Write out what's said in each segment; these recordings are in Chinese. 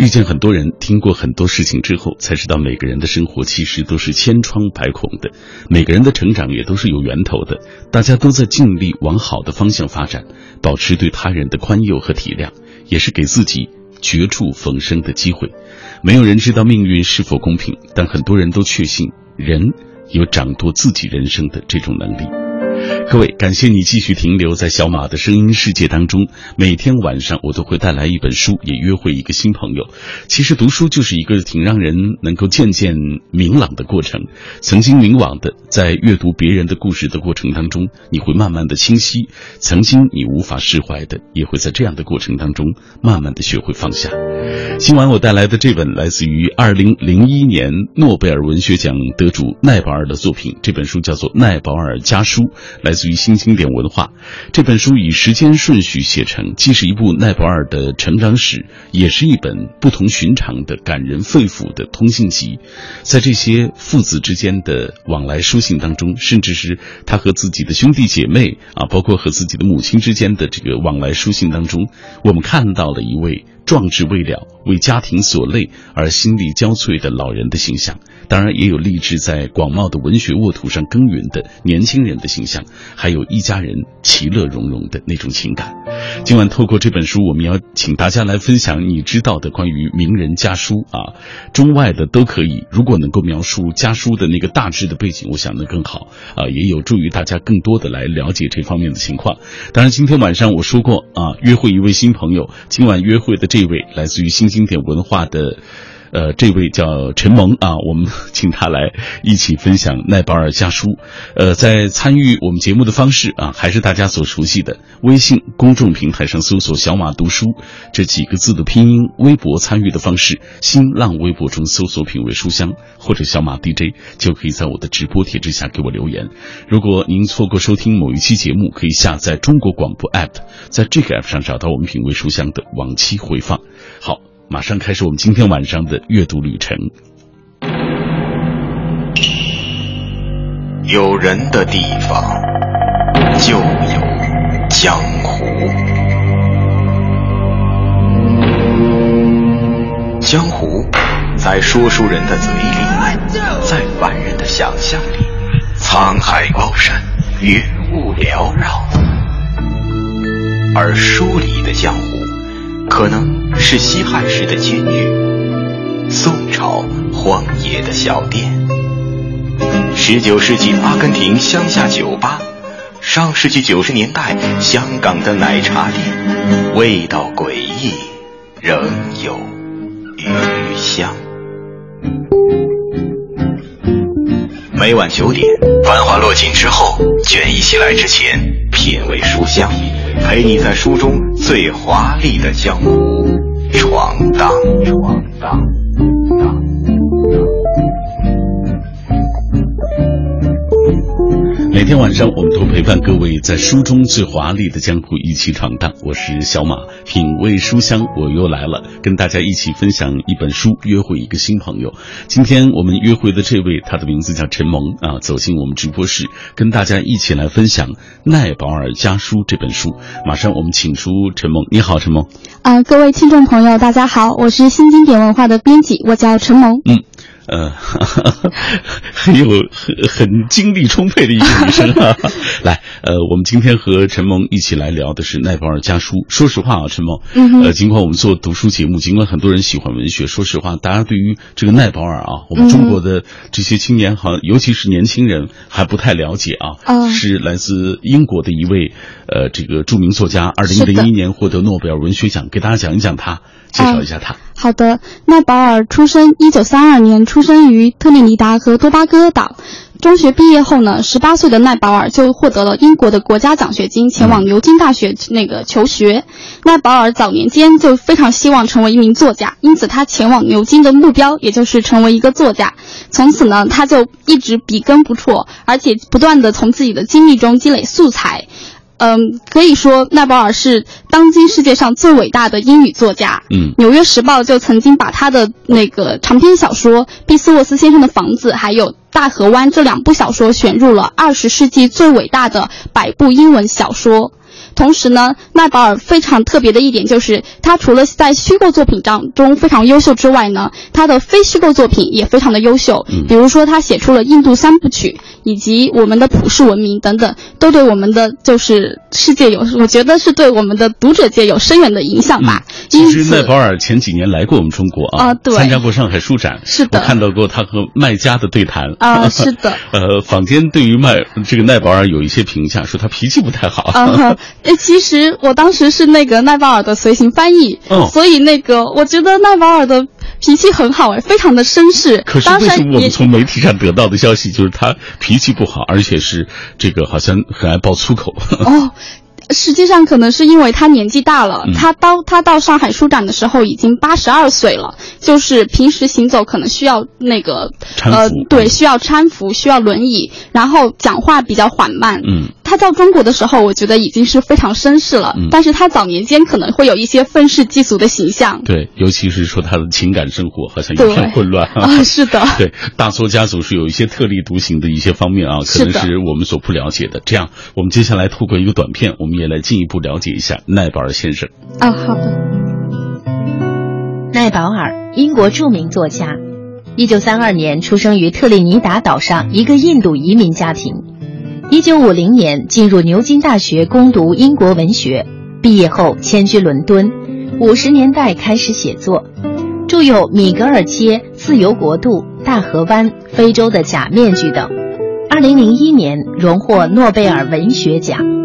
遇见很多人，听过很多事情之后，才知道每个人的生活其实都是千疮百孔的，每个人的成长也都是有源头的。大家都在尽力往好的方向发展，保持对他人的宽宥和体谅，也是给自己绝处逢生的机会。没有人知道命运是否公平，但很多人都确信人有掌舵自己人生的这种能力。各位，感谢你继续停留在小马的声音世界当中。每天晚上我都会带来一本书，也约会一个新朋友。其实读书就是一个挺让人能够渐渐明朗的过程。曾经迷惘的，在阅读别人的故事的过程当中，你会慢慢的清晰；曾经你无法释怀的，也会在这样的过程当中慢慢的学会放下。今晚我带来的这本来自于二零零一年诺贝尔文学奖得主奈保尔的作品，这本书叫做《奈保尔家书》。来自于新经典文化，这本书以时间顺序写成，既是一部奈博尔的成长史，也是一本不同寻常的感人肺腑的通信集。在这些父子之间的往来书信当中，甚至是他和自己的兄弟姐妹啊，包括和自己的母亲之间的这个往来书信当中，我们看到了一位。壮志未了，为家庭所累而心力交瘁的老人的形象，当然也有立志在广袤的文学沃土上耕耘的年轻人的形象，还有一家人其乐融融的那种情感。今晚透过这本书，我们要请大家来分享你知道的关于名人家书啊，中外的都可以。如果能够描述家书的那个大致的背景，我想能更好啊，也有助于大家更多的来了解这方面的情况。当然，今天晚上我说过啊，约会一位新朋友，今晚约会的这。这位来自于新经典文化的，呃，这位叫陈萌啊，我们请他来一起分享奈保尔家书。呃，在参与我们节目的方式啊，还是大家所熟悉的微信公众平台上搜索“小马读书”这几个字的拼音，微博参与的方式，新浪微博中搜索“品味书香”或者“小马 DJ”，就可以在我的直播帖之下给我留言。如果您错过收听某一期节目，可以下载中国广播 app。在这个 app 上找到我们品味书香的往期回放。好，马上开始我们今天晚上的阅读旅程。有人的地方就有江湖，江湖在说书人的嘴里，在凡人的想象里，沧海高山，云雾缭绕。而书里的江湖，可能是西汉时的监狱，宋朝荒野的小店，十九世纪阿根廷乡下酒吧，上世纪九十年代香港的奶茶店，味道诡异，仍有余香。每晚九点，繁华落尽之后，卷意袭来之前，品味书香。陪你在书中最华丽的江湖闯荡，闯荡。每天晚上，我们都陪伴各位在书中最华丽的江湖一起闯荡。我是小马，品味书香，我又来了，跟大家一起分享一本书，约会一个新朋友。今天我们约会的这位，他的名字叫陈萌啊，走进我们直播室，跟大家一起来分享《奈保尔家书》这本书。马上我们请出陈萌，你好，陈萌。啊，各位听众朋友，大家好，我是新经典文化的编辑，我叫陈萌。嗯。呃，很有很很精力充沛的一个女生啊！来，呃，我们今天和陈萌一起来聊的是奈保尔家书。说实话啊，陈萌，呃，尽管我们做读书节目，尽管很多人喜欢文学，说实话，大家对于这个奈保尔啊，我们中国的这些青年，好像，尤其是年轻人还不太了解啊。是来自英国的一位呃，这个著名作家，二零零一年获得诺贝尔文学奖，给大家讲一讲他。介绍一下他。好的，奈保尔出生一九三二年，出生于特立尼达和多巴哥岛。中学毕业后呢，十八岁的奈保尔就获得了英国的国家奖学金，前往牛津大学那个求学。奈保尔早年间就非常希望成为一名作家，因此他前往牛津的目标也就是成为一个作家。从此呢，他就一直笔耕不辍，而且不断的从自己的经历中积累素材。嗯，可以说奈保尔是当今世界上最伟大的英语作家。嗯，《纽约时报》就曾经把他的那个长篇小说《毕斯沃斯先生的房子》还有《大河湾》这两部小说选入了二十世纪最伟大的百部英文小说。同时呢，奈保尔非常特别的一点就是，他除了在虚构作品当中非常优秀之外呢，他的非虚构作品也非常的优秀。嗯，比如说他写出了印度三部曲，以及我们的普世文明等等，都对我们的就是世界有，我觉得是对我们的读者界有深远的影响吧。其实奈保尔前几年来过我们中国啊，对，参加过上海书展，是的，我看到过他和麦家的对谈啊，是的。呃，坊间对于麦这个奈保尔有一些评价，说他脾气不太好。啊，哎，其实我当时是那个奈保尔的随行翻译，所以那个我觉得奈保尔的脾气很好，哎，非常的绅士。可是为什么我们从媒体上得到的消息就是他脾气不好，而且是这个好像很爱爆粗口？哦。实际上，可能是因为他年纪大了。他到他到上海书展的时候已经八十二岁了，就是平时行走可能需要那个呃，对，需要搀扶，需要轮椅，然后讲话比较缓慢。嗯。他到中国的时候，我觉得已经是非常绅士了。但是他早年间可能会有一些愤世嫉俗的形象。对，尤其是说他的情感生活好像一片混乱 啊。是的。对，大作家族是有一些特立独行的一些方面啊，可能是我们所不了解的。这样，我们接下来透过一个短片，我们也来进一步了解一下奈保尔先生。啊，好的。奈保尔，英国著名作家，一九三二年出生于特立尼达岛上一个印度移民家庭。一九五零年进入牛津大学攻读英国文学，毕业后迁居伦敦。五十年代开始写作，著有《米格尔街》《自由国度》《大河湾》《非洲的假面具》等。二零零一年荣获诺贝尔文学奖。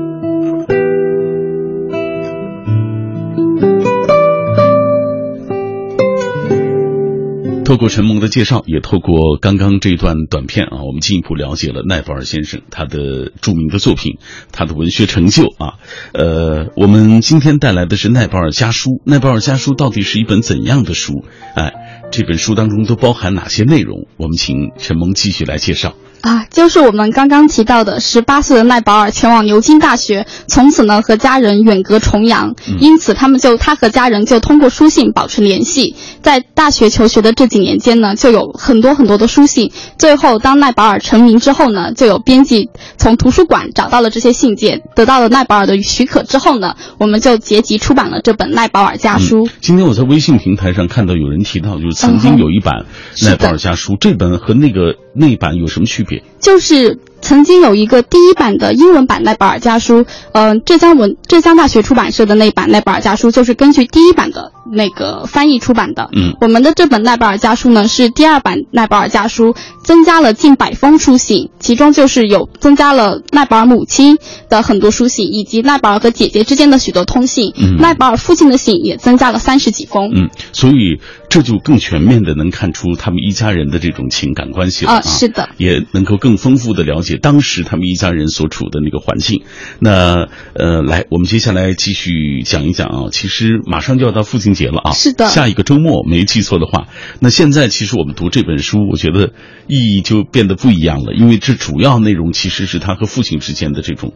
透过陈萌的介绍，也透过刚刚这一段短片啊，我们进一步了解了奈保尔先生他的著名的作品，他的文学成就啊。呃，我们今天带来的是奈保尔家书。奈保尔家书到底是一本怎样的书？哎，这本书当中都包含哪些内容？我们请陈萌继续来介绍。啊，就是我们刚刚提到的，十八岁的奈保尔前往牛津大学，从此呢和家人远隔重洋，因此他们就他和家人就通过书信保持联系。在大学求学的这几年间呢，就有很多很多的书信。最后，当奈保尔成名之后呢，就有编辑从图书馆找到了这些信件，得到了奈保尔的许可之后呢，我们就结集出版了这本奈保尔家书。今天我在微信平台上看到有人提到，就是曾经有一版奈保尔家书，这本和那个那版有什么区别？就是曾经有一个第一版的英文版奈保尔家书，嗯，浙江文浙江大学出版社的那版奈保尔家书就是根据第一版的那个翻译出版的。嗯，我们的这本奈保尔家书呢是第二版奈保尔家书，增加了近百封书信，其中就是有增加了奈保尔母亲的很多书信，以及奈保尔和姐姐之间的许多通信。嗯，奈保尔父亲的信也增加了三十几封。嗯，所以这就更全面的能看出他们一家人的这种情感关系了啊。是的，也能够更。丰富的了解当时他们一家人所处的那个环境，那呃，来，我们接下来继续讲一讲啊。其实马上就要到父亲节了啊，是的，下一个周末没记错的话，那现在其实我们读这本书，我觉得意义就变得不一样了，因为这主要内容其实是他和父亲之间的这种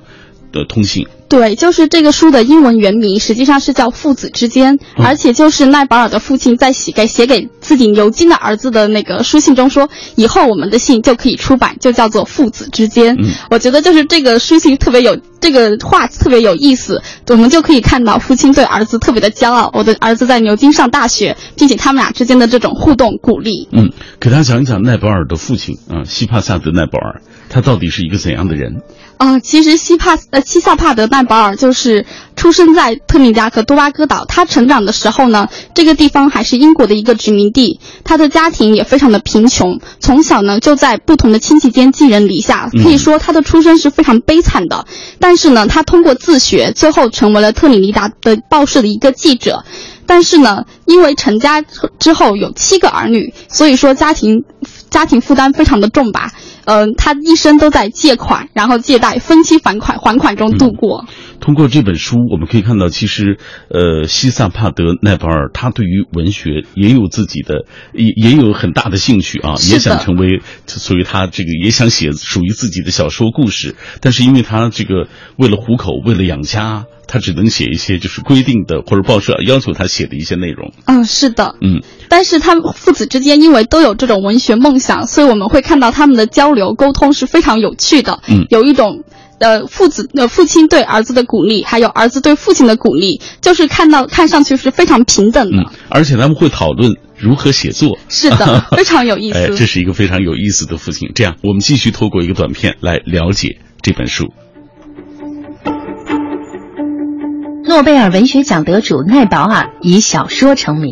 的通信。对，就是这个书的英文原名实际上是叫《父子之间》，而且就是奈保尔的父亲在写给写给自己牛津的儿子的那个书信中说，以后我们的信就可以出版，就叫做《父子之间》。我觉得就是这个书信特别有这个话特别有意思，我们就可以看到父亲对儿子特别的骄傲，我的儿子在牛津上大学，并且他们俩之间的这种互动鼓励。嗯，给大家讲一讲奈保尔的父亲啊，西帕萨德奈保尔，他到底是一个怎样的人？啊，其实西帕呃西萨帕德奈保尔就是出生在特米达和多巴哥岛。他成长的时候呢，这个地方还是英国的一个殖民地。他的家庭也非常的贫穷，从小呢就在不同的亲戚间寄人篱下，可以说他的出身是非常悲惨的。但是呢，他通过自学，最后成为了特立达的报社的一个记者。但是呢，因为成家之后有七个儿女，所以说家庭家庭负担非常的重吧。嗯，他一生都在借款，然后借贷、分期还款、还款中度过。通过这本书，我们可以看到，其实，呃，西萨帕德奈保尔他对于文学也有自己的，也也有很大的兴趣啊，也想成为，所以他这个也想写属于自己的小说故事。但是因为他这个为了糊口，为了养家，他只能写一些就是规定的或者报社要求他写的一些内容。嗯，是的，嗯。但是他们父子之间因为都有这种文学梦想，所以我们会看到他们的交流沟通是非常有趣的。嗯，有一种。呃父子呃父亲对儿子的鼓励，还有儿子对父亲的鼓励，就是看到看上去是非常平等的。嗯，而且他们会讨论如何写作。是的，非常有意思。哎，这是一个非常有意思的父亲。这样，我们继续透过一个短片来了解这本书。诺贝尔文学奖得主奈保尔以小说成名，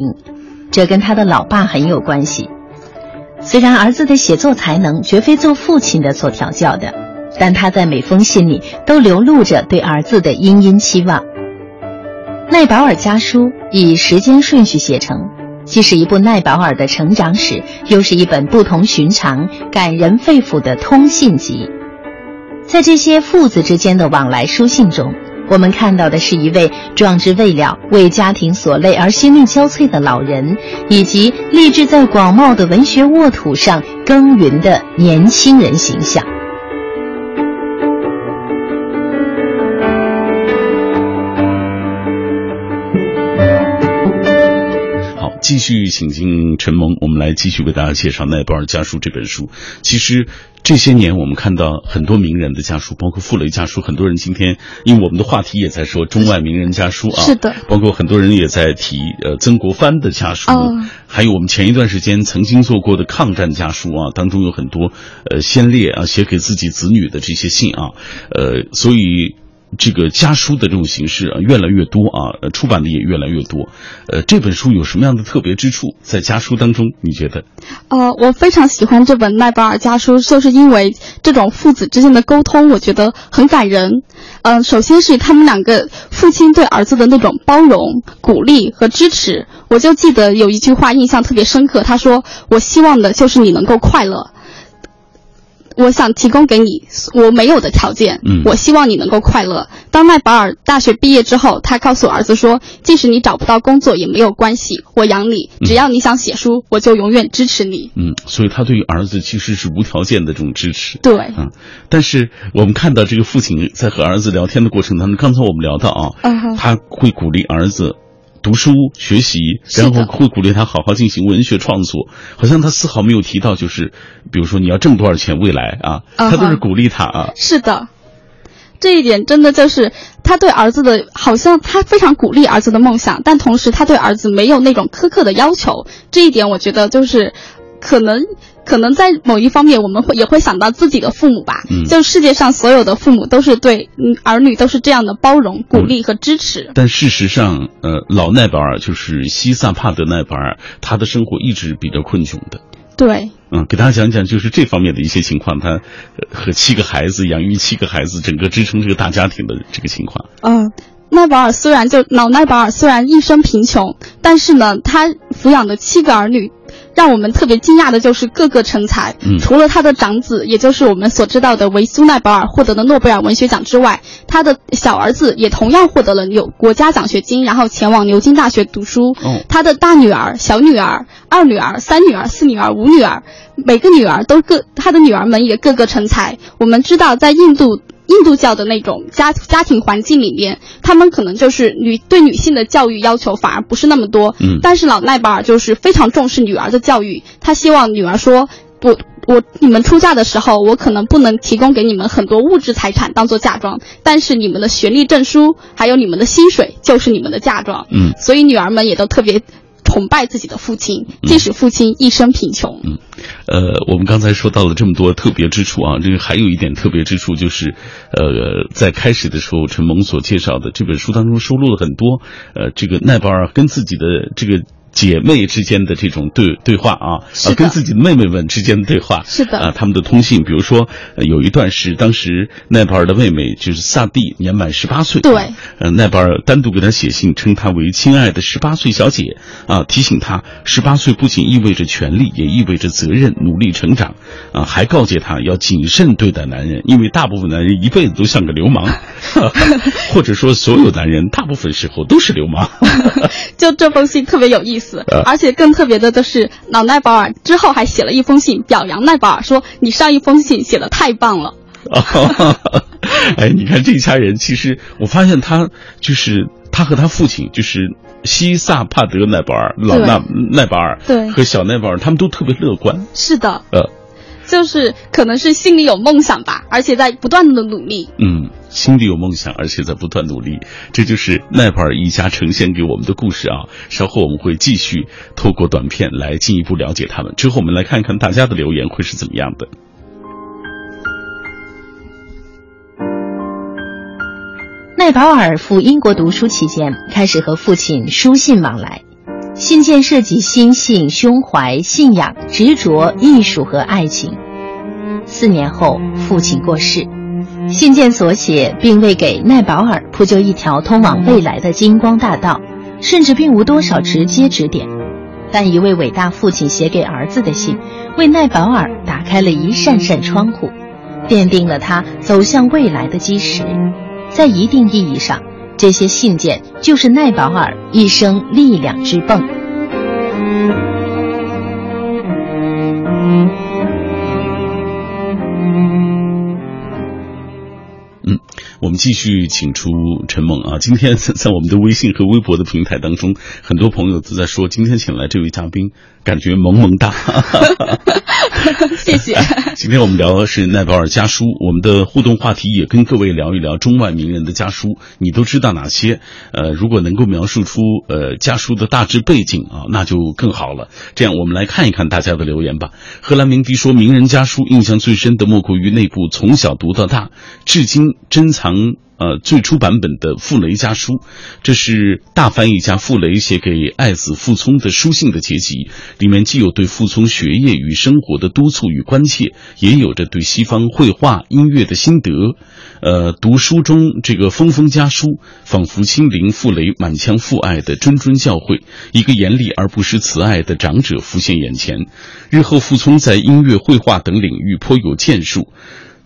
这跟他的老爸很有关系。虽然儿子的写作才能绝非做父亲的所调教的，但他在每封信里都流露着对儿子的殷殷期望。奈保尔家书以时间顺序写成，既是一部奈保尔的成长史，又是一本不同寻常、感人肺腑的通信集。在这些父子之间的往来书信中。我们看到的是一位壮志未了、为家庭所累而心力交瘁的老人，以及立志在广袤的文学沃土上耕耘的年轻人形象。继续请进陈萌，我们来继续为大家介绍《奈保尔家书》这本书。其实。这些年，我们看到很多名人的家书，包括傅雷家书。很多人今天，因为我们的话题也在说中外名人家书啊，是的。包括很多人也在提呃曾国藩的家书，还有我们前一段时间曾经做过的抗战家书啊，当中有很多呃先烈啊写给自己子女的这些信啊，呃，所以。这个家书的这种形式啊，越来越多啊，出版的也越来越多。呃，这本书有什么样的特别之处？在家书当中，你觉得？呃，我非常喜欢这本奈保尔家书，就是因为这种父子之间的沟通，我觉得很感人。嗯，首先是他们两个父亲对儿子的那种包容、鼓励和支持。我就记得有一句话印象特别深刻，他说：“我希望的就是你能够快乐。”我想提供给你我没有的条件，嗯，我希望你能够快乐。当迈保尔大学毕业之后，他告诉儿子说：“即使你找不到工作也没有关系，我养你，只要你想写书，我就永远支持你。”嗯，所以他对于儿子其实是无条件的这种支持。对，嗯，但是我们看到这个父亲在和儿子聊天的过程当中，刚才我们聊到啊，他会鼓励儿子。读书学习，然后会鼓励他好好进行文学创作。好像他丝毫没有提到，就是比如说你要挣多少钱，未来啊，他都是鼓励他啊。是的，这一点真的就是他对儿子的，好像他非常鼓励儿子的梦想，但同时他对儿子没有那种苛刻的要求。这一点我觉得就是可能。可能在某一方面，我们会也会想到自己的父母吧。嗯，就世界上所有的父母都是对儿女都是这样的包容、鼓励和支持。但事实上，呃，老奈保尔就是西萨帕德奈保尔，他的生活一直比较困窘的。对。嗯，给大家讲讲就是这方面的一些情况。他和七个孩子，养育七个孩子，整个支撑这个大家庭的这个情况。嗯，奈保尔虽然就老奈保尔虽然一生贫穷，但是呢，他抚养的七个儿女。让我们特别惊讶的就是各个成才，除了他的长子，也就是我们所知道的维苏奈保尔获得的诺贝尔文学奖之外，他的小儿子也同样获得了有国家奖学金，然后前往牛津大学读书。他的大女儿、小女儿、二女儿、三女儿、四女儿、五女儿，每个女儿都各他的女儿们也各个成才。我们知道，在印度。印度教的那种家家庭环境里面，他们可能就是女对女性的教育要求反而不是那么多。嗯，但是老奈巴尔就是非常重视女儿的教育，他希望女儿说：“我我你们出嫁的时候，我可能不能提供给你们很多物质财产当做嫁妆，但是你们的学历证书还有你们的薪水就是你们的嫁妆。”嗯，所以女儿们也都特别。崇拜自己的父亲，即使父亲一生贫穷。嗯，呃，我们刚才说到了这么多特别之处啊，这个还有一点特别之处就是，呃，在开始的时候，陈蒙所介绍的这本书当中收录了很多，呃，这个奈保尔跟自己的这个。姐妹之间的这种对对话啊，啊，跟自己的妹妹们之间的对话，是的，啊，他们的通信，比如说有一段是当时奈保尔的妹妹就是萨蒂年满十八岁，对，呃，奈保尔单独给她写信，称她为亲爱的十八岁小姐，啊，提醒她十八岁不仅意味着权利，也意味着责任，努力成长，啊，还告诫她要谨慎对待男人，因为大部分男人一辈子都像个流氓，或者说所有男人大部分时候都是流氓，就这封信特别有意思。而且更特别的就是，老奈保尔之后还写了一封信表扬奈保尔，说你上一封信写的太棒了。哎，你看这一家人，其实我发现他就是他和他父亲，就是西萨帕德奈保尔，老奈奈保尔，对，和小奈保尔，他们都特别乐观。是的，呃。就是可能是心里有梦想吧，而且在不断的努力。嗯，心里有梦想，而且在不断努力，这就是奈保尔一家呈现给我们的故事啊。稍后我们会继续透过短片来进一步了解他们。之后我们来看看大家的留言会是怎么样的。奈保尔赴英国读书期间，开始和父亲书信往来。信件涉及心性、胸怀、信仰、执着、艺术和爱情。四年后，父亲过世，信件所写并未给奈保尔铺就一条通往未来的金光大道，甚至并无多少直接指点。但一位伟大父亲写给儿子的信，为奈保尔打开了一扇扇窗户，奠定了他走向未来的基石。在一定意义上。这些信件就是奈保尔一生力量之泵。嗯，我们继续请出陈猛啊。今天在我们的微信和微博的平台当中，很多朋友都在说，今天请来这位嘉宾。感觉萌萌哒，谢谢。今天我们聊的是奈保尔家书，我们的互动话题也跟各位聊一聊中外名人的家书，你都知道哪些？呃，如果能够描述出呃家书的大致背景啊，那就更好了。这样，我们来看一看大家的留言吧。荷兰明迪说，名人家书印象最深的莫过于那部从小读到大，至今珍藏。呃，最初版本的《傅雷家书》，这是大翻译家傅雷写给爱子傅聪的书信的结集。里面既有对傅聪学业与生活的督促与关切，也有着对西方绘画、音乐的心得。呃，读书中这个封封家书，仿佛亲临傅雷满腔父爱的谆谆教诲，一个严厉而不失慈爱的长者浮现眼前。日后傅聪在音乐、绘画等领域颇有建树。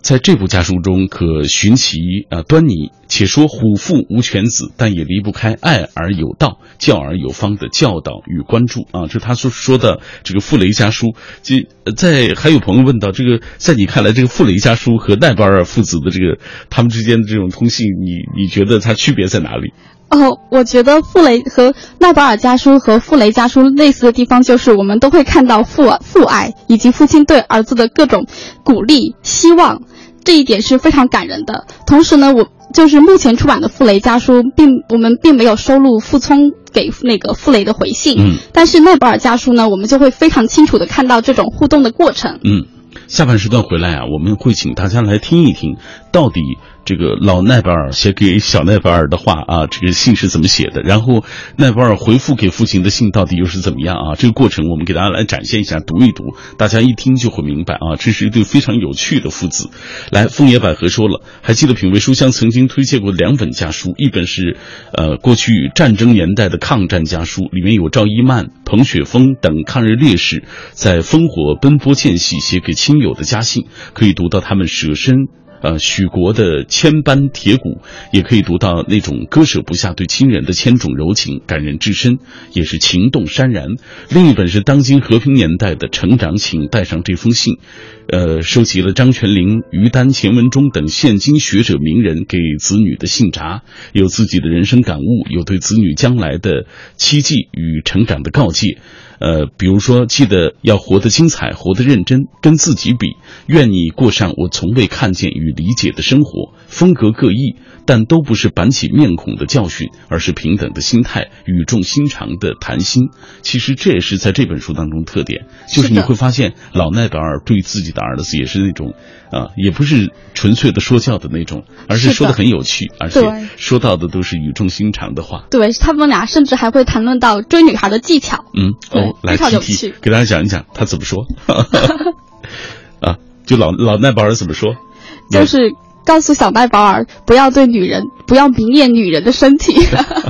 在这部家书中，可寻其啊端倪。且说虎父无犬子，但也离不开爱而有道、教而有方的教导与关注啊。这他所说的这个傅雷家书，这在还有朋友问到这个，在你看来，这个傅雷家书和奈巴尔父子的这个他们之间的这种通信，你你觉得它区别在哪里？哦，我觉得傅雷和奈巴尔家书和傅雷家书类似的地方，就是我们都会看到父父爱以及父亲对儿子的各种鼓励、希望。这一点是非常感人的。同时呢，我就是目前出版的《傅雷家书》，并我们并没有收录傅聪给那个傅雷的回信。嗯。但是《奈保尔家书》呢，我们就会非常清楚的看到这种互动的过程。嗯，下半时段回来啊，我们会请大家来听一听，到底。这个老奈保尔写给小奈保尔的话啊，这个信是怎么写的？然后奈保尔回复给父亲的信到底又是怎么样啊？这个过程我们给大家来展现一下，读一读，大家一听就会明白啊。这是一对非常有趣的父子。来，枫叶百合说了，还记得品味书香曾经推荐过两本家书，一本是呃过去战争年代的抗战家书，里面有赵一曼、彭雪枫等抗日烈士在烽火奔波间隙写给亲友的家信，可以读到他们舍身。呃，许国的千般铁骨，也可以读到那种割舍不下对亲人的千种柔情，感人至深，也是情动潸然。另一本是当今和平年代的成长，请带上这封信。呃，收集了张泉灵、于丹、钱文忠等现今学者名人给子女的信札，有自己的人生感悟，有对子女将来的期冀与成长的告诫。呃，比如说，记得要活得精彩，活得认真，跟自己比，愿你过上我从未看见与理解的生活，风格各异。但都不是板起面孔的教训，而是平等的心态、语重心长的谈心。其实这也是在这本书当中特点，就是你会发现老奈德尔对自己的儿子也是那种，啊，也不是纯粹的说教的那种，而是说的很有趣，而且说到的都是语重心长的话。对，他们俩甚至还会谈论到追女孩的技巧。嗯，哦，来听听，给大家讲一讲他怎么说。啊，就老老奈保尔怎么说？就是。告诉小奈保尔不要对女人，不要迷恋女人的身体。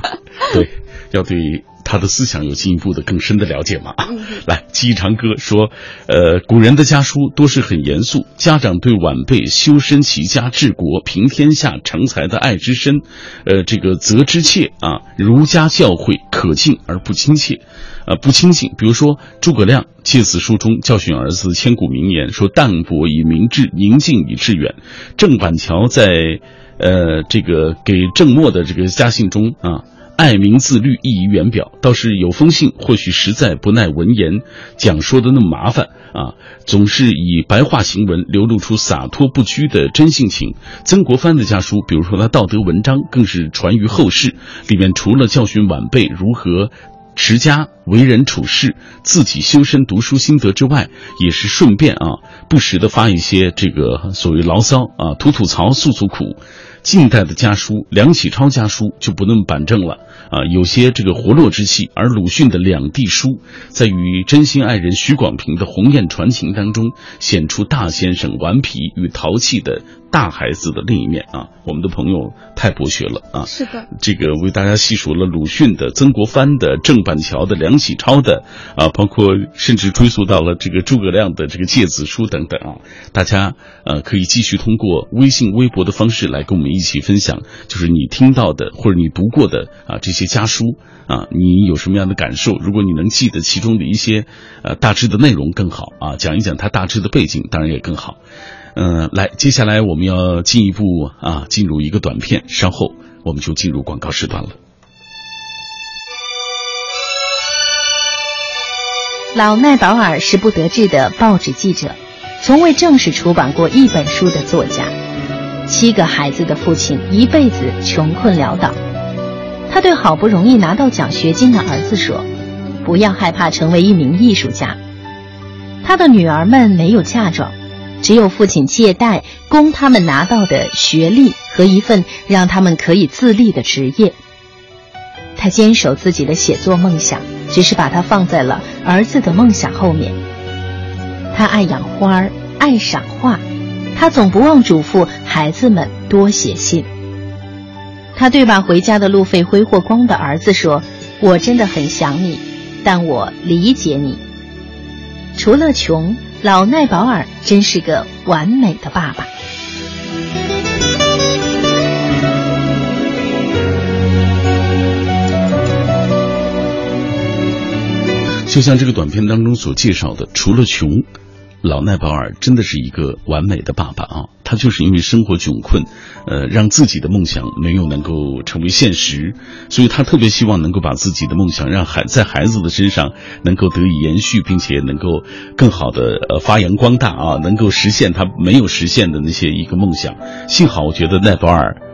对，要对他的思想有进一步的更深的了解吗。来，记忆长歌说，呃，古人的家书多是很严肃，家长对晚辈修身齐家治国平天下成才的爱之深，呃，这个责之切啊，儒家教诲可敬而不亲切。呃，不亲近。比如说，诸葛亮借此书中教训儿子千古名言，说：“淡泊以明志，宁静以致远。”郑板桥在呃，这个给郑默的这个家信中啊。爱民自律，溢于言表。倒是有封信，或许实在不耐文言讲说的那么麻烦啊，总是以白话行文流露出洒脱不拘的真性情。曾国藩的家书，比如说他道德文章，更是传于后世。里面除了教训晚辈如何持家、为人处事、自己修身读书心得之外，也是顺便啊，不时的发一些这个所谓牢骚啊，吐吐槽、诉诉苦。近代的家书，梁启超家书就不那么板正了啊，有些这个活络之气。而鲁迅的两地书，在与真心爱人许广平的鸿雁传情当中，显出大先生顽皮与淘气的。大孩子的另一面啊，我们的朋友太博学了啊！是的，这个为大家细数了鲁迅的、曾国藩的、郑板桥的、梁启超的啊，包括甚至追溯到了这个诸葛亮的这个《诫子书》等等啊。大家呃可以继续通过微信、微博的方式来跟我们一起分享，就是你听到的或者你读过的啊这些家书啊，你有什么样的感受？如果你能记得其中的一些呃大致的内容更好啊，讲一讲它大致的背景，当然也更好。嗯，来，接下来我们要进一步啊，进入一个短片，稍后我们就进入广告时段了。老奈保尔是不得志的报纸记者，从未正式出版过一本书的作家，七个孩子的父亲，一辈子穷困潦倒。他对好不容易拿到奖学金的儿子说：“不要害怕成为一名艺术家。”他的女儿们没有嫁妆。只有父亲借贷供他们拿到的学历和一份让他们可以自立的职业。他坚守自己的写作梦想，只是把它放在了儿子的梦想后面。他爱养花，爱赏画，他总不忘嘱咐孩子们多写信。他对把回家的路费挥霍光的儿子说：“我真的很想你，但我理解你。除了穷。”老奈保尔真是个完美的爸爸。就像这个短片当中所介绍的，除了穷。老奈保尔真的是一个完美的爸爸啊！他就是因为生活窘困，呃，让自己的梦想没有能够成为现实，所以他特别希望能够把自己的梦想让孩在孩子的身上能够得以延续，并且能够更好的发扬光大啊，能够实现他没有实现的那些一个梦想。幸好，我觉得奈保尔。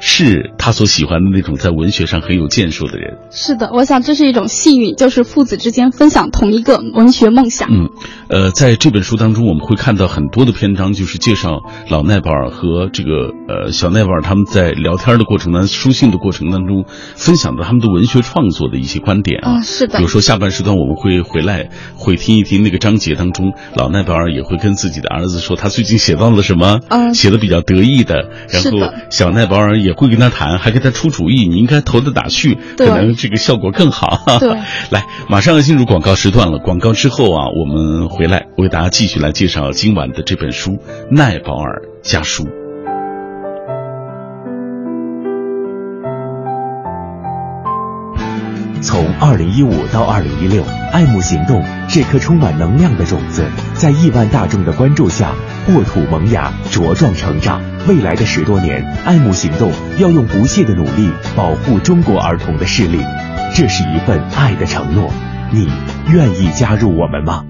是他所喜欢的那种在文学上很有建树的人。是的，我想这是一种幸运，就是父子之间分享同一个文学梦想。嗯，呃，在这本书当中，我们会看到很多的篇章，就是介绍老奈保尔和这个呃小奈保尔他们在聊天的过程当中、书信的过程当中，分享的他们的文学创作的一些观点啊。是的。比如说下半时段我们会回来会听一听那个章节当中，老奈保尔也会跟自己的儿子说他最近写到了什么，写的比较得意的。然后小奈保尔也。也会跟他谈，还给他出主意，你应该投到哪去，可能这个效果更好。对，来，马上要进入广告时段了。广告之后啊，我们回来为大家继续来介绍今晚的这本书《奈保尔家书》。从二零一五到二零一六，爱慕行动这颗充满能量的种子，在亿万大众的关注下，沃土萌芽，茁壮成长。未来的十多年，爱慕行动要用不懈的努力保护中国儿童的视力，这是一份爱的承诺。你愿意加入我们吗？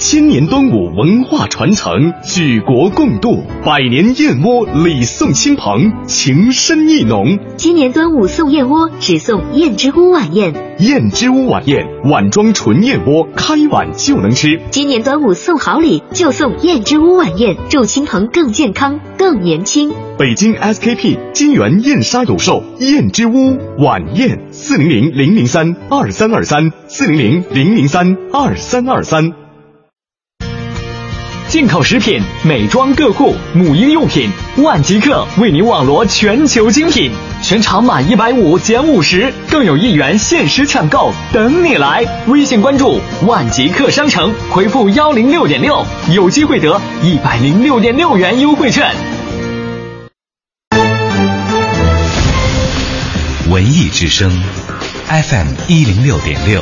千年端午文化传承，举国共度，百年燕窝礼送亲朋，情深意浓。今年端午送燕窝，只送燕之屋晚宴。燕之屋晚宴，碗装纯燕窝，开碗就能吃。今年端午送好礼，就送燕之屋晚宴，祝亲朋更健康、更年轻。北京 SKP 金源燕莎有售燕之屋晚宴，四零零零零三二三二三，四零零零零三二三二三。进口食品、美妆个护、母婴用品，万极客为您网罗全球精品，全场满一百五减五十，更有一元限时抢购等你来！微信关注万极客商城，回复幺零六点六，有机会得一百零六点六元优惠券。文艺之声，FM 一零六点六，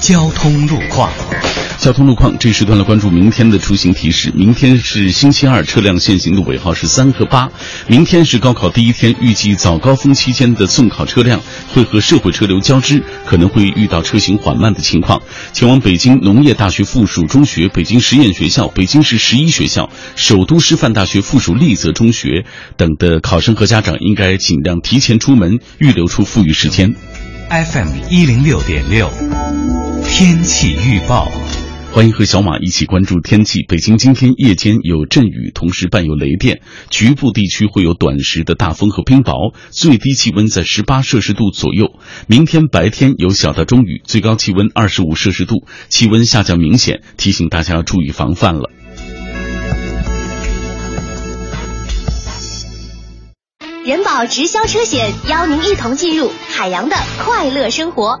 交通路况。交通路况，这时段来关注明天的出行提示。明天是星期二，车辆限行的尾号是三和八。明天是高考第一天，预计早高峰期间的送考车辆会和社会车流交织，可能会遇到车行缓慢的情况。前往北京农业大学附属中学、北京实验学校、北京市十一学校、首都师范大学附属丽泽中学等的考生和家长，应该尽量提前出门，预留出富裕时间。FM 一零六点六，天气预报。欢迎和小马一起关注天气。北京今天夜间有阵雨，同时伴有雷电，局部地区会有短时的大风和冰雹，最低气温在十八摄氏度左右。明天白天有小到中雨，最高气温二十五摄氏度，气温下降明显，提醒大家要注意防范了。人保直销车险邀您一同进入海洋的快乐生活。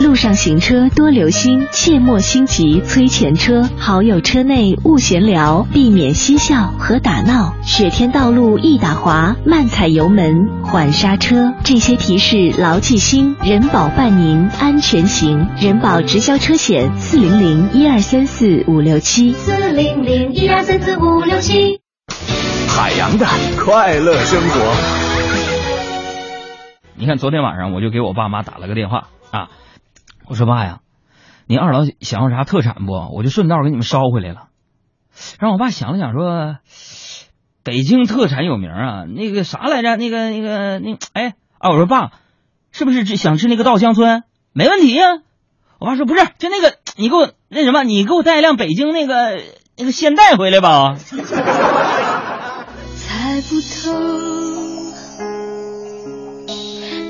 路上行车多留心，切莫心急催前车，好友车内勿闲聊，避免嬉笑和打闹。雪天道路易打滑，慢踩油门，缓刹车。这些提示牢记心，人保伴您安全行。人保直销车险四零零一二三四五六七四零零一二三四五六七。海洋的快乐生活。你看，昨天晚上我就给我爸妈打了个电话啊，我说爸呀，你二老想要啥特产不？我就顺道给你们捎回来了。然后我爸想了想说，北京特产有名啊，那个啥来着？那个那个那哎啊，我说爸，是不是想吃那个稻香村？没问题呀、我爸说不是，就那个你给我那什么，你给我带一辆北京那个那个现代回来吧。猜不透，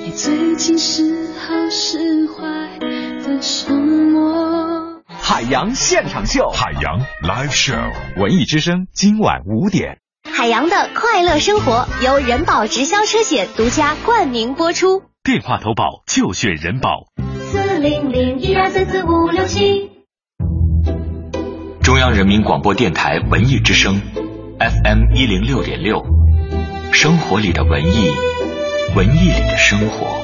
你最近是好是坏的什么？海洋现场秀，海洋 Live Show，文艺之声今晚五点。海洋的快乐生活由人保直销车险独家冠名播出。电话投保就选人保。四零零一二三四五六七。中央人民广播电台文艺之声，FM 一零六点六，生活里的文艺，文艺里的生活。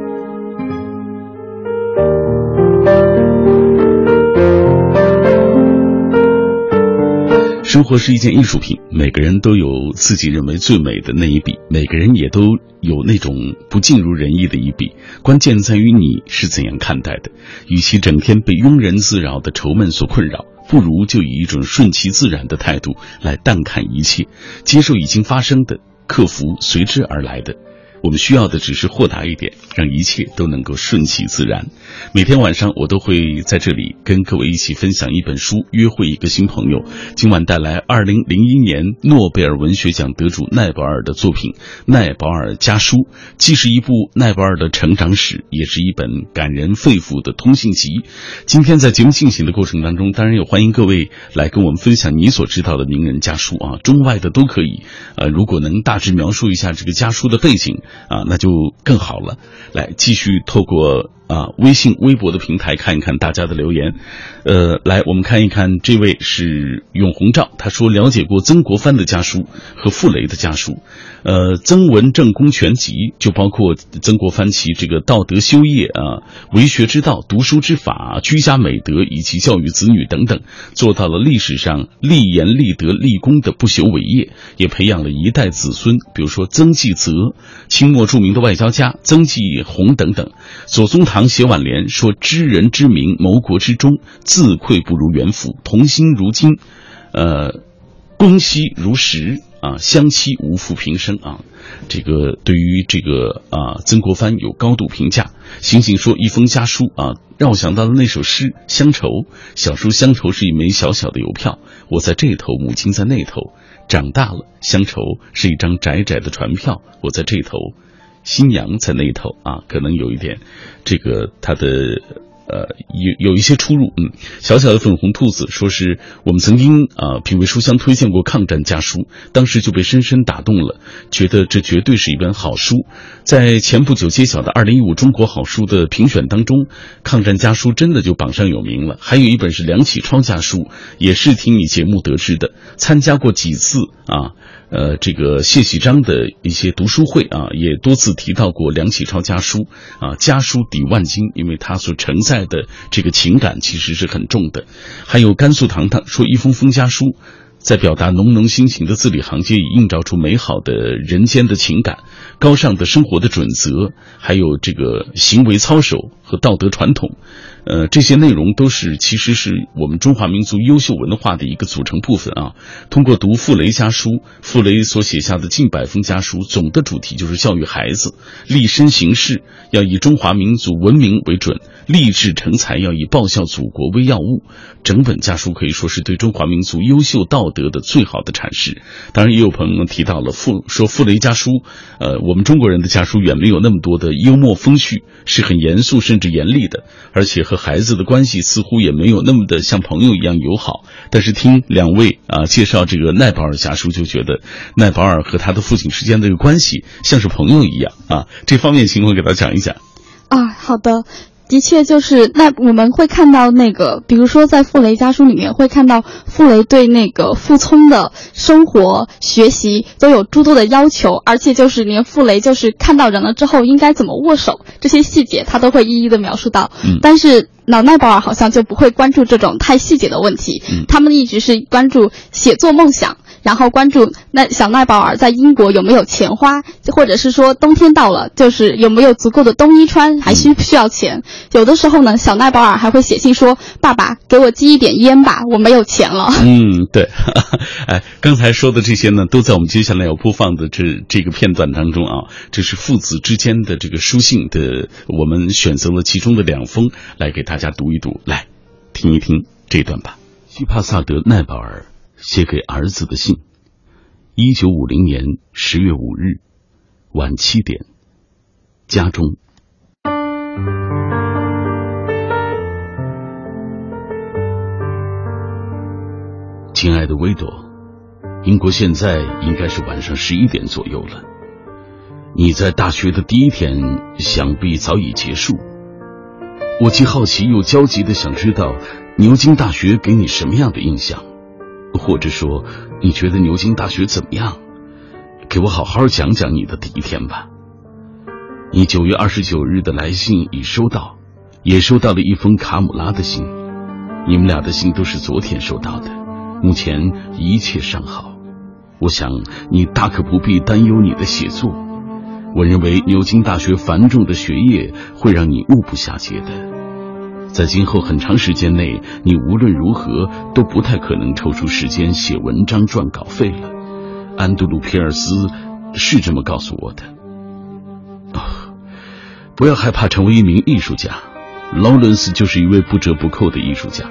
生活是一件艺术品，每个人都有自己认为最美的那一笔，每个人也都有那种不尽如人意的一笔。关键在于你是怎样看待的。与其整天被庸人自扰的愁闷所困扰，不如就以一种顺其自然的态度来淡看一切，接受已经发生的，克服随之而来的。我们需要的只是豁达一点，让一切都能够顺其自然。每天晚上我都会在这里跟各位一起分享一本书，约会一个新朋友。今晚带来二零零一年诺贝尔文学奖得主奈保尔的作品《奈保尔家书》，既是一部奈保尔的成长史，也是一本感人肺腑的通信集。今天在节目进行的过程当中，当然也欢迎各位来跟我们分享你所知道的名人家书啊，中外的都可以。呃，如果能大致描述一下这个家书的背景。啊，那就更好了。来，继续透过啊微信、微博的平台看一看大家的留言。呃，来，我们看一看，这位是永红照，他说了解过曾国藩的家书和傅雷的家书。呃，《曾文正公全集》就包括曾国藩其这个道德修业啊、为学之道、读书之法、居家美德以及教育子女等等，做到了历史上立言、立德、立功的不朽伟业，也培养了一代子孙，比如说曾纪泽，清末著名的外交家曾纪红等等。左宗棠常写挽联说：“知人之明，谋国之忠，自愧不如元父，同心如金，呃，公兮如石啊，相期无负平生啊。”这个对于这个啊，曾国藩有高度评价。醒醒说一封家书啊，让我想到了那首诗《乡愁》。小时候，乡愁是一枚小小的邮票，我在这头，母亲在那头。长大了，乡愁是一张窄窄的船票，我在这头，新娘在那一头啊，可能有一点，这个他的。呃，有有一些出入，嗯，小小的粉红兔子说是我们曾经啊，品味书香推荐过抗战家书，当时就被深深打动了，觉得这绝对是一本好书。在前不久揭晓的二零一五中国好书的评选当中，抗战家书真的就榜上有名了。还有一本是梁启超家书，也是听你节目得知的，参加过几次啊。呃，这个谢喜章的一些读书会啊，也多次提到过梁启超家书啊，家书抵万金，因为他所承载的这个情感其实是很重的。还有甘肃糖糖说，一封封家书，在表达浓浓心情的字里行间，已映照出美好的人间的情感、高尚的生活的准则，还有这个行为操守和道德传统。呃，这些内容都是其实是我们中华民族优秀文化的一个组成部分啊。通过读傅雷家书，傅雷所写下的近百封家书，总的主题就是教育孩子，立身行事要以中华民族文明为准，立志成才要以报效祖国为要务。整本家书可以说是对中华民族优秀道德的最好的阐释。当然，也有朋友们提到了傅说傅雷家书，呃，我们中国人的家书远没有那么多的幽默风趣，是很严肃甚至严厉的，而且。和孩子的关系似乎也没有那么的像朋友一样友好，但是听两位啊介绍这个奈保尔家书，就觉得奈保尔和他的父亲之间的这个关系像是朋友一样啊。这方面情况给他讲一讲。啊，好的。的确，就是那我们会看到那个，比如说在傅雷家书里面会看到傅雷对那个傅聪的生活、学习都有诸多的要求，而且就是连傅雷就是看到人了之后应该怎么握手这些细节，他都会一一的描述到。嗯，但是老奈保尔好像就不会关注这种太细节的问题，他们一直是关注写作梦想。然后关注那小奈保尔在英国有没有钱花，或者是说冬天到了，就是有没有足够的冬衣穿，还需不需要钱？有的时候呢，小奈保尔还会写信说：“爸爸，给我寄一点烟吧，我没有钱了。”嗯，对，哎，刚才说的这些呢，都在我们接下来要播放的这这个片段当中啊。这是父子之间的这个书信的，我们选择了其中的两封来给大家读一读，来听一听这段吧。西帕萨德奈保尔。写给儿子的信，一九五零年十月五日晚七点，家中。亲爱的维多，英国现在应该是晚上十一点左右了。你在大学的第一天想必早已结束。我既好奇又焦急的想知道牛津大学给你什么样的印象。或者说，你觉得牛津大学怎么样？给我好好讲讲你的第一天吧。你九月二十九日的来信已收到，也收到了一封卡姆拉的信。你们俩的信都是昨天收到的。目前一切尚好。我想你大可不必担忧你的写作。我认为牛津大学繁重的学业会让你目不暇接的。在今后很长时间内，你无论如何都不太可能抽出时间写文章赚稿费了。安德鲁·皮尔斯是这么告诉我的。不要害怕成为一名艺术家，劳伦斯就是一位不折不扣的艺术家。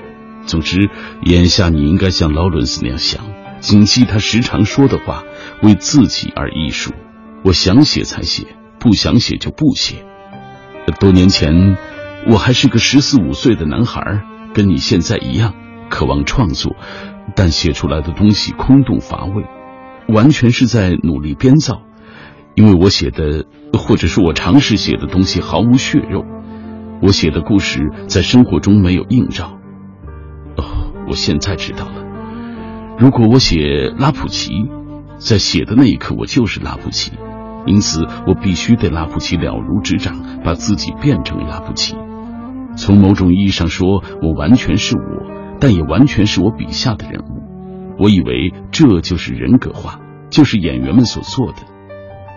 总之，眼下你应该像劳伦斯那样想，谨记他时常说的话：为自己而艺术。我想写才写，不想写就不写。多年前。我还是个十四五岁的男孩，跟你现在一样，渴望创作，但写出来的东西空洞乏味，完全是在努力编造。因为我写的，或者是我尝试写的东西毫无血肉，我写的故事在生活中没有映照。哦，我现在知道了。如果我写拉普奇，在写的那一刻，我就是拉普奇，因此我必须对拉普奇了如指掌，把自己变成拉普奇。从某种意义上说，我完全是我，但也完全是我笔下的人物。我以为这就是人格化，就是演员们所做的。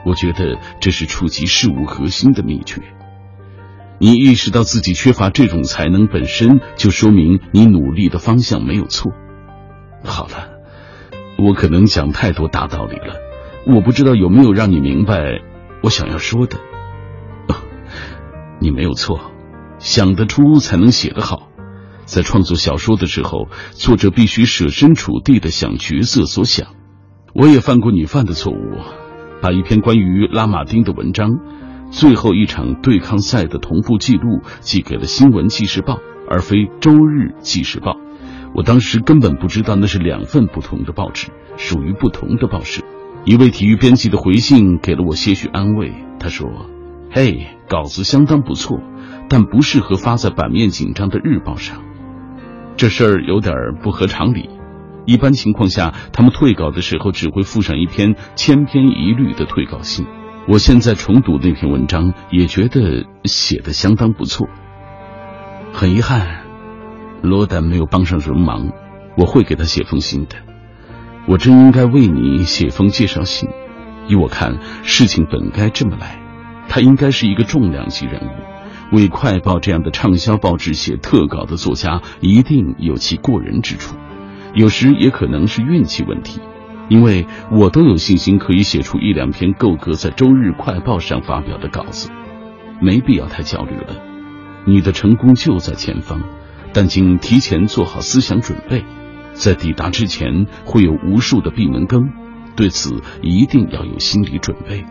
我觉得这是触及事物核心的秘诀。你意识到自己缺乏这种才能本身，就说明你努力的方向没有错。好了，我可能讲太多大道理了，我不知道有没有让你明白我想要说的。你没有错，想得出才能写得好。在创作小说的时候，作者必须设身处地的想角色所想。我也犯过你犯的错误，把一篇关于拉马丁的文章。最后一场对抗赛的同步记录寄给了《新闻纪事报》，而非《周日纪事报》。我当时根本不知道那是两份不同的报纸，属于不同的报社。一位体育编辑的回信给了我些许安慰。他说：“嘿，稿子相当不错，但不适合发在版面紧张的日报上。这事儿有点不合常理。一般情况下，他们退稿的时候只会附上一篇千篇一律的退稿信。”我现在重读那篇文章，也觉得写的相当不错。很遗憾，罗丹没有帮上什么忙。我会给他写封信的。我真应该为你写封介绍信。依我看，事情本该这么来：他应该是一个重量级人物，为《快报》这样的畅销报纸写特稿的作家，一定有其过人之处。有时也可能是运气问题。因为我都有信心可以写出一两篇够格在《周日快报》上发表的稿子，没必要太焦虑了。你的成功就在前方，但请提前做好思想准备，在抵达之前会有无数的闭门羹，对此一定要有心理准备，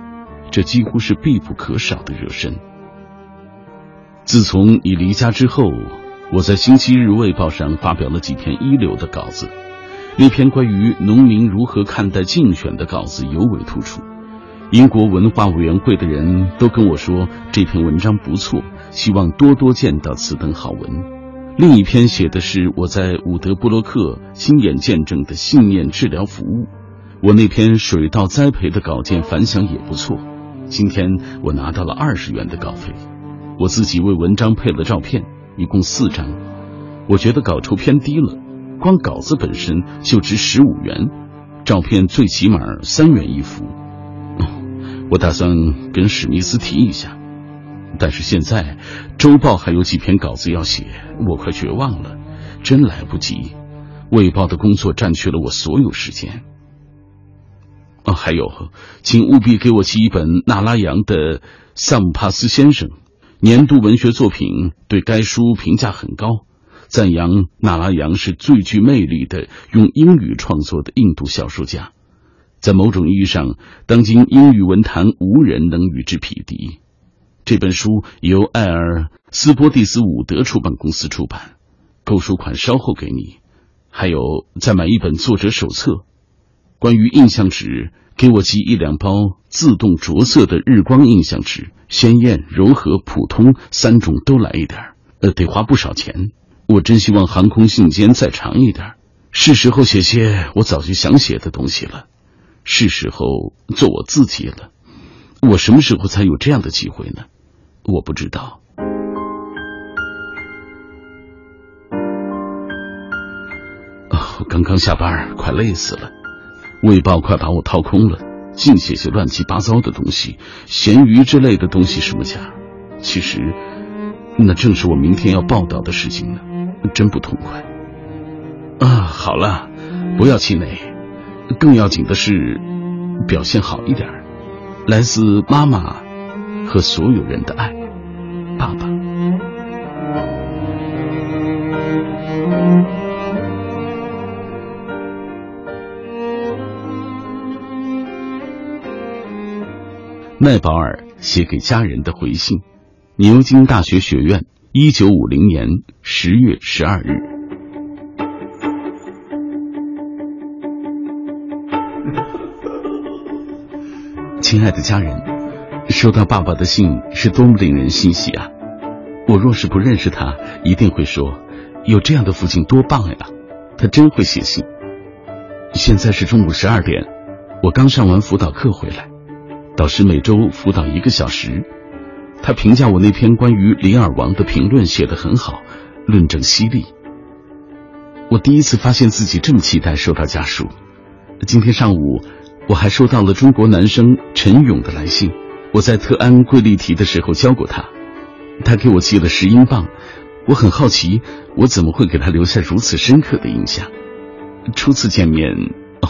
这几乎是必不可少的热身。自从你离家之后，我在《星期日卫报》上发表了几篇一流的稿子。那篇关于农民如何看待竞选的稿子尤为突出，英国文化委员会的人都跟我说这篇文章不错，希望多多见到此等好文。另一篇写的是我在伍德布洛克亲眼见证的信念治疗服务，我那篇水稻栽培的稿件反响也不错。今天我拿到了二十元的稿费，我自己为文章配了照片，一共四张，我觉得稿酬偏低了。光稿子本身就值十五元，照片最起码三元一幅。我打算跟史密斯提一下，但是现在周报还有几篇稿子要写，我快绝望了，真来不及。卫报的工作占据了我所有时间。哦，还有，请务必给我寄一本纳拉扬的《萨姆帕斯先生》年度文学作品，对该书评价很高。赞扬纳拉扬是最具魅力的用英语创作的印度小说家，在某种意义上，当今英语文坛无人能与之匹敌。这本书由艾尔斯波蒂斯伍德出版公司出版，购书款稍后给你。还有，再买一本作者手册。关于印象纸，给我寄一两包自动着色的日光印象纸，鲜艳、柔和、普通三种都来一点呃，得花不少钱。我真希望航空信笺再长一点，是时候写些我早就想写的东西了，是时候做我自己了。我什么时候才有这样的机会呢？我不知道。哦，刚刚下班，快累死了。卫报快把我掏空了，净写些乱七八糟的东西，咸鱼之类的东西什么价？其实，那正是我明天要报道的事情呢。真不痛快啊！好了，不要气馁，更要紧的是表现好一点。来自妈妈和所有人的爱，爸爸。奈保尔写给家人的回信，牛津大学学院。一九五零年十月十二日，亲爱的家人，收到爸爸的信是多么令人欣喜啊！我若是不认识他，一定会说有这样的父亲多棒呀！他真会写信。现在是中午十二点，我刚上完辅导课回来，导师每周辅导一个小时。他评价我那篇关于林尔王的评论写得很好，论证犀利。我第一次发现自己这么期待收到家书。今天上午，我还收到了中国男生陈勇的来信。我在特安贵丽提的时候教过他。他给我寄了十英镑，我很好奇，我怎么会给他留下如此深刻的印象？初次见面，哦，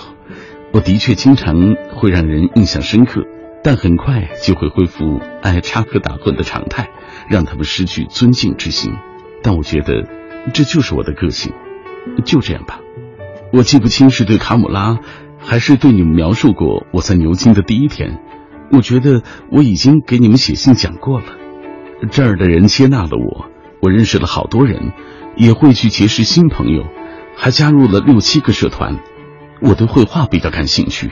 我的确经常会让人印象深刻，但很快就会恢复爱插科打诨的常态，让他们失去尊敬之心。但我觉得这就是我的个性，就这样吧。我记不清是对卡姆拉，还是对你们描述过我在牛津的第一天。我觉得我已经给你们写信讲过了。这儿的人接纳了我，我认识了好多人，也会去结识新朋友，还加入了六七个社团。我对绘画比较感兴趣，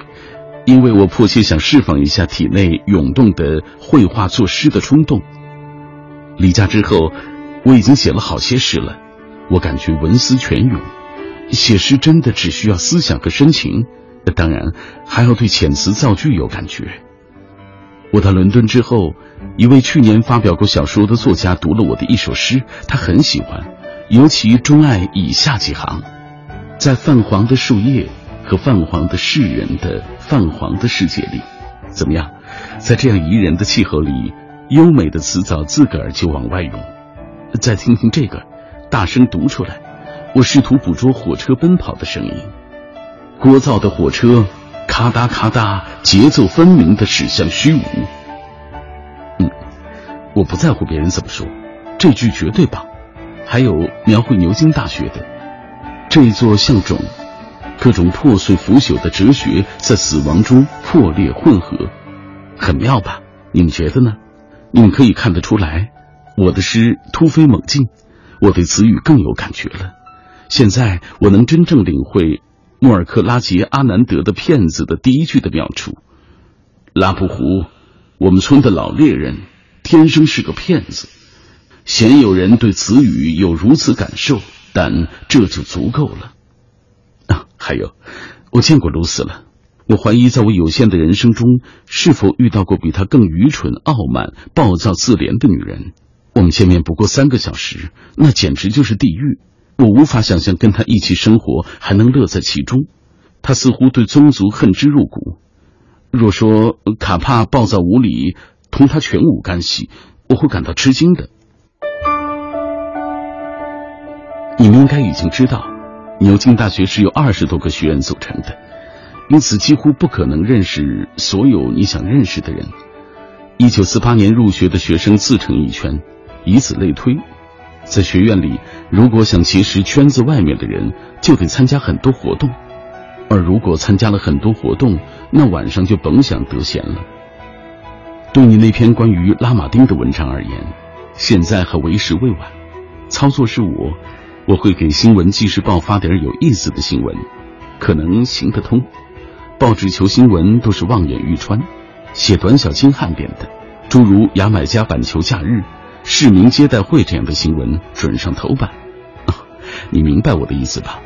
因为我迫切想释放一下体内涌动的绘画作诗的冲动。离家之后，我已经写了好些诗了，我感觉文思泉涌。写诗真的只需要思想和深情，当然还要对遣词造句有感觉。我到伦敦之后，一位去年发表过小说的作家读了我的一首诗，他很喜欢，尤其钟爱以下几行：在泛黄的树叶和泛黄的世人的泛黄的世界里，怎么样？在这样宜人的气候里，优美的词藻自个儿就往外涌。再听听这个，大声读出来。我试图捕捉火车奔跑的声音，聒噪的火车，咔嗒咔嗒，节奏分明的驶向虚无。嗯，我不在乎别人怎么说，这句绝对棒。还有描绘牛津大学的这座像种，各种破碎腐朽的哲学在死亡中破裂混合，很妙吧？你们觉得呢？你们可以看得出来，我的诗突飞猛进，我对词语更有感觉了。现在我能真正领会莫尔克拉杰阿南德的骗子的第一句的妙处：拉布胡，我们村的老猎人，天生是个骗子。鲜有人对词语有如此感受，但这就足够了。还有，我见过露丝了。我怀疑，在我有限的人生中，是否遇到过比她更愚蠢、傲慢、暴躁、自怜的女人？我们见面不过三个小时，那简直就是地狱。我无法想象跟她一起生活还能乐在其中，他似乎对宗族恨之入骨。若说卡帕暴躁无礼，同他全无干系，我会感到吃惊的。你们应该已经知道，牛津大学是由二十多个学院组成的，因此几乎不可能认识所有你想认识的人。一九四八年入学的学生自成一圈，以此类推。在学院里，如果想结识圈子外面的人，就得参加很多活动；而如果参加了很多活动，那晚上就甭想得闲了。对你那篇关于拉马丁的文章而言，现在还为时未晚。操作是我，我会给《新闻记事报》发点有意思的新闻，可能行得通。报纸求新闻都是望眼欲穿，写短小精悍点的，诸如牙买加板球假日。市民接待会这样的新闻准上头版，你明白我的意思吧？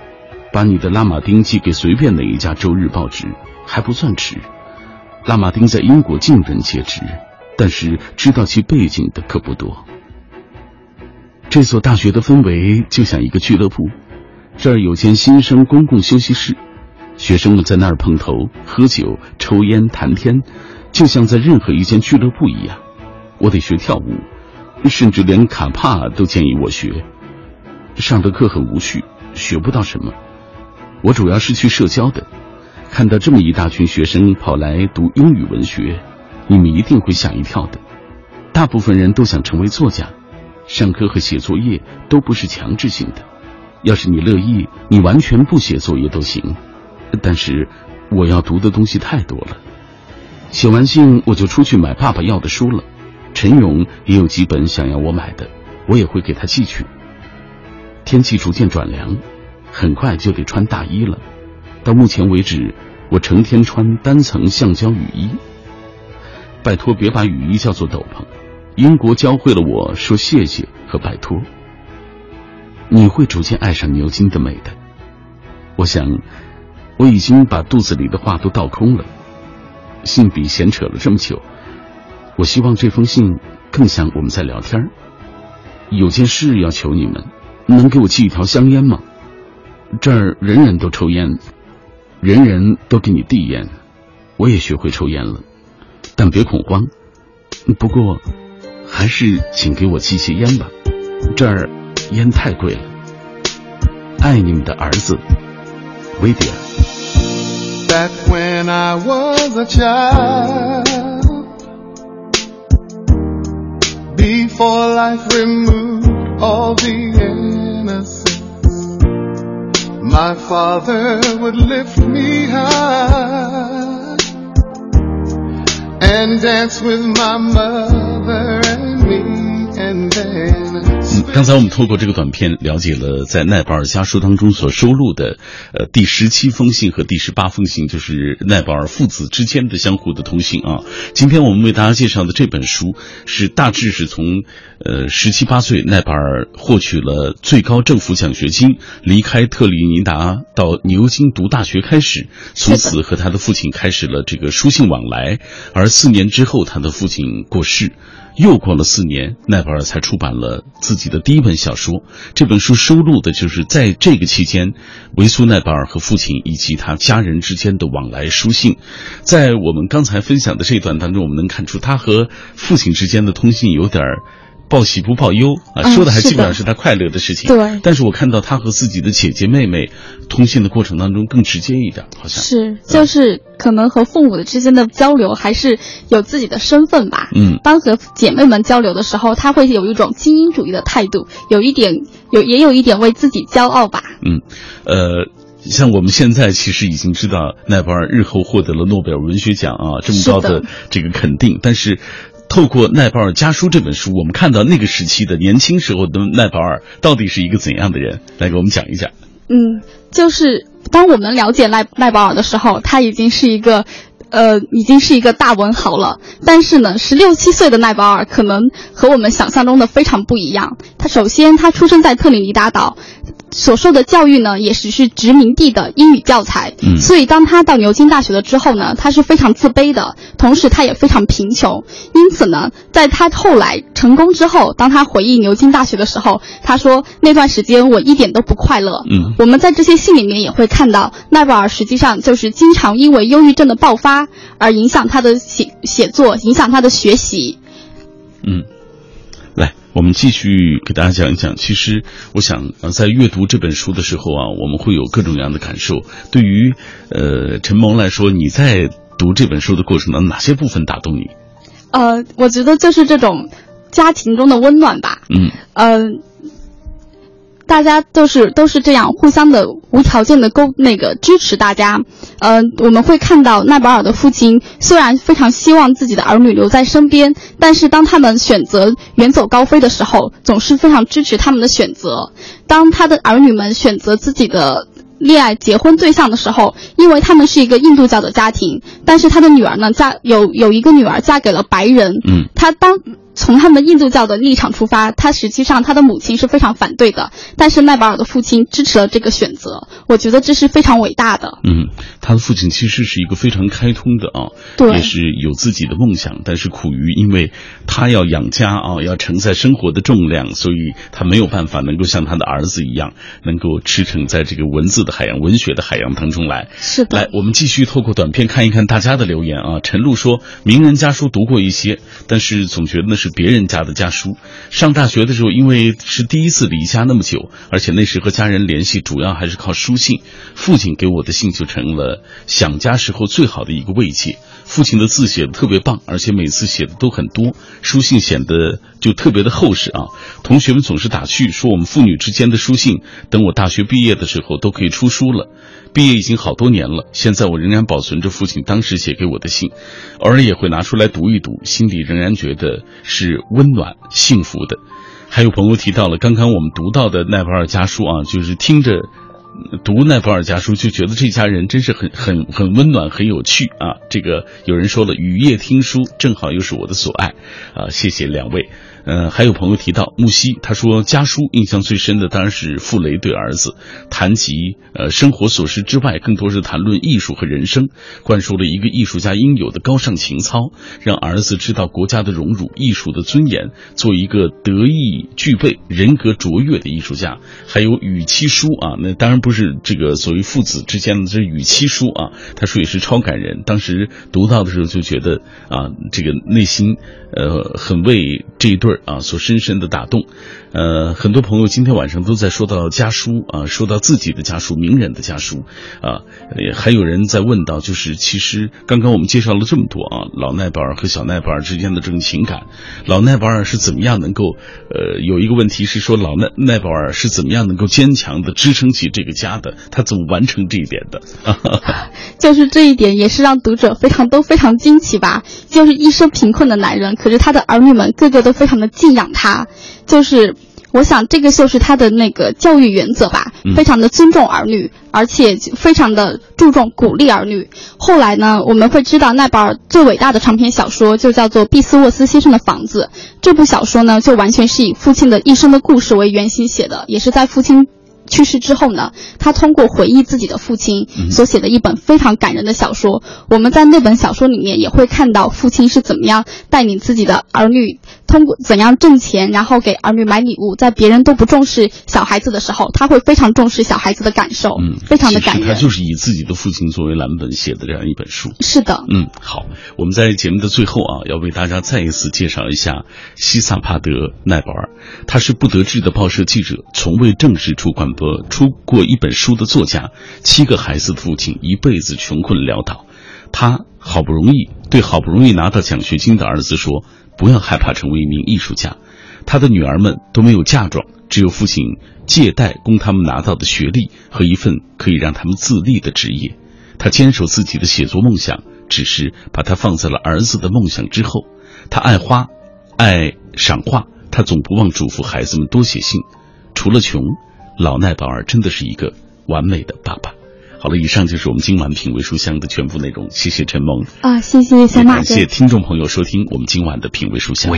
把你的拉马丁寄给随便哪一家周日报纸还不算迟。拉马丁在英国尽人皆知，但是知道其背景的可不多。这所大学的氛围就像一个俱乐部，这儿有间新生公共休息室，学生们在那儿碰头、喝酒、抽烟、谈天，就像在任何一间俱乐部一样。我得学跳舞。甚至连卡帕都建议我学，上的课很无趣，学不到什么。我主要是去社交的。看到这么一大群学生跑来读英语文学，你们一定会吓一跳的。大部分人都想成为作家，上课和写作业都不是强制性的。要是你乐意，你完全不写作业都行。但是我要读的东西太多了，写完信我就出去买爸爸要的书了。陈勇也有几本想要我买的，我也会给他寄去。天气逐渐转凉，很快就得穿大衣了。到目前为止，我成天穿单层橡胶雨衣。拜托，别把雨衣叫做斗篷。英国教会了我说谢谢和拜托。你会逐渐爱上牛津的美的。我想，我已经把肚子里的话都倒空了。信笔闲扯了这么久。我希望这封信更像我们在聊天有件事要求你们，能给我寄一条香烟吗？这儿人人都抽烟，人人都给你递烟，我也学会抽烟了，但别恐慌。不过，还是请给我寄些烟吧，这儿烟太贵了。爱你们的儿子，威迪尔。 That when I was a child, before life removed all the innocence, my father would lift me high and dance with my mother and me, 刚才我们透过这个短片了解了在奈保尔家书当中所收录的，呃，第十七封信和第十八封信，就是奈保尔父子之间的相互的通信啊。今天我们为大家介绍的这本书，是大致是从呃十七八岁奈保尔获取了最高政府奖学金，离开特立尼达到牛津读大学开始，从此和他的父亲开始了这个书信往来，而四年之后他的父亲过世。又过了四年，奈保尔才出版了自己的第一本小说。这本书收录的就是在这个期间，维苏奈保尔和父亲以及他家人之间的往来书信。在我们刚才分享的这段当中，我们能看出他和父亲之间的通信有点儿。报喜不报忧啊，嗯说的还基本上是他快乐的事情。对但是我看到他和自己的姐姐妹妹通信的过程当中更直接一点，好像。是，就是可能和父母的之间的交流还是有自己的身份吧。嗯当和姐妹们交流的时候，他会有一种精英主义的态度，有一点有也有一点为自己骄傲吧。嗯，呃。像我们现在其实已经知道奈保尔日后获得了诺贝尔文学奖啊，这么高的这个肯定，但是。透过奈保尔家书这本书，我们看到那个时期的年轻时候的奈保尔到底是一个怎样的人？来给我们讲一讲。嗯，就是当我们了解奈奈保尔的时候，他已经是一个。呃，已经是一个大文豪了，但是呢，十六七岁的奈保尔可能和我们想象中的非常不一样。他首先，他出生在特里尼达岛，所受的教育呢，也只是殖民地的英语教材。嗯所以当他到牛津大学了之后呢，他是非常自卑的，同时他也非常贫穷。因此呢，在他后来成功之后，当他回忆牛津大学的时候，他说那段时间我一点都不快乐。嗯我们在这些信里面也会看到，奈保尔实际上就是经常因为忧郁症的爆发而影响他的写写作，影响他的学习。嗯，来，我们继续给大家讲一讲。其实，我想，呃，在阅读这本书的时候啊，我们会有各种各样的感受。对于呃陈萌来说，你在读这本书的过程当中，哪些部分打动你？呃，我觉得就是这种家庭中的温暖吧。嗯呃，大家都是都是这样互相的无条件的沟那个支持大家。呃，我们会看到奈保尔的父亲虽然非常希望自己的儿女留在身边，但是当他们选择远走高飞的时候，总是非常支持他们的选择。当他的儿女们选择自己的恋爱结婚对象的时候，因为他们是一个印度教的家庭，但是他的女儿呢嫁有有一个女儿嫁给了白人，嗯，他当从他们印度教的立场出发，他实际上他的母亲是非常反对的，但是奈保尔的父亲支持了这个选择，我觉得这是非常伟大的。嗯，他的父亲其实是一个非常开通的啊，对也是有自己的梦想，但是苦于因为他要养家啊，要承载生活的重量，所以他没有办法能够像他的儿子一样，能够驰骋在这个文字的海洋、文学的海洋当中来。是的来，我们继续透过短片看一看大家的留言啊。陈露说，名人家书读过一些，但是总觉得那是是别人家的家书。上大学的时候，因为是第一次离家那么久，而且那时和家人联系主要还是靠书信，父亲给我的信就成了想家时候最好的一个慰藉。父亲的字写的特别棒，而且每次写的都很多，书信显得就特别的厚实啊。同学们总是打趣说我们父女之间的书信，等我大学毕业的时候都可以出书了。毕业已经好多年了，现在我仍然保存着父亲当时写给我的信，偶尔也会拿出来读一读，心里仍然觉得是温暖幸福的。还有朋友提到了刚刚我们读到的奈保尔家书啊，就是听着读奈保尔家书，就觉得这家人真是很很很温暖，很有趣啊。这个有人说了，雨夜听书正好又是我的所爱啊，谢谢两位。呃，还有朋友提到木西，他说家书印象最深的当然是傅雷对儿子谈及呃生活琐事之外，更多是谈论艺术和人生，灌输了一个艺术家应有的高尚情操，让儿子知道国家的荣辱、艺术的尊严，做一个德艺具备、人格卓越的艺术家。还有与妻书啊，那当然不是这个所谓父子之间的这与妻书啊，他说也是超感人。当时读到的时候就觉得啊，这个内心呃很为这一对啊所深深的打动。呃，很多朋友今天晚上都在说到家书啊，说到自己的家书、名人的家书啊，还有人在问到，就是其实刚刚我们介绍了这么多啊，老奈保尔和小奈保尔之间的这种情感，老奈保尔是怎么样能够呃，有一个问题是说老奈奈保尔是怎么样能够坚强的支撑起这个家的？他怎么完成这一点的？就是这一点也是让读者非常都非常惊奇吧。就是一生贫困的男人，可是他的儿女们个个都非常的敬仰他，就是。我想，这个就是他的那个教育原则吧，非常的尊重儿女，而且非常的注重鼓励儿女。后来呢，我们会知道奈保尔最伟大的长篇小说就叫做《毕斯沃斯先生的房子》。这部小说呢，就完全是以父亲的一生的故事为原型写的，也是在父亲。去世之后呢，他通过回忆自己的父亲所写的一本非常感人的小说。我们在那本小说里面也会看到父亲是怎么样带领自己的儿女，通过怎样挣钱，然后给儿女买礼物。在别人都不重视小孩子的时候，他会非常重视小孩子的感受，嗯，非常的感人。他就是以自己的父亲作为蓝本写的这样一本书。是的，嗯，好，我们在节目的最后啊，要为大家再一次介绍一下西萨帕德奈保尔，他是不得志的报社记者，从未正式出版过出过一本书的作家，七个孩子的父亲，一辈子穷困潦倒。他好不容易对好不容易拿到奖学金的儿子说：“不要害怕成为一名艺术家。”他的女儿们都没有嫁妆，只有父亲借贷供他们拿到的学历和一份可以让他们自立的职业。他坚守自己的写作梦想，只是把它放在了儿子的梦想之后。他爱花，爱赏画，他总不忘嘱咐孩子们多写信。除了穷，老奈保尔真的是一个完美的爸爸。好了，以上就是我们今晚品味书香的全部内容。谢谢陈萌啊，谢谢小马感谢听众朋友收听我们今晚的品味书香。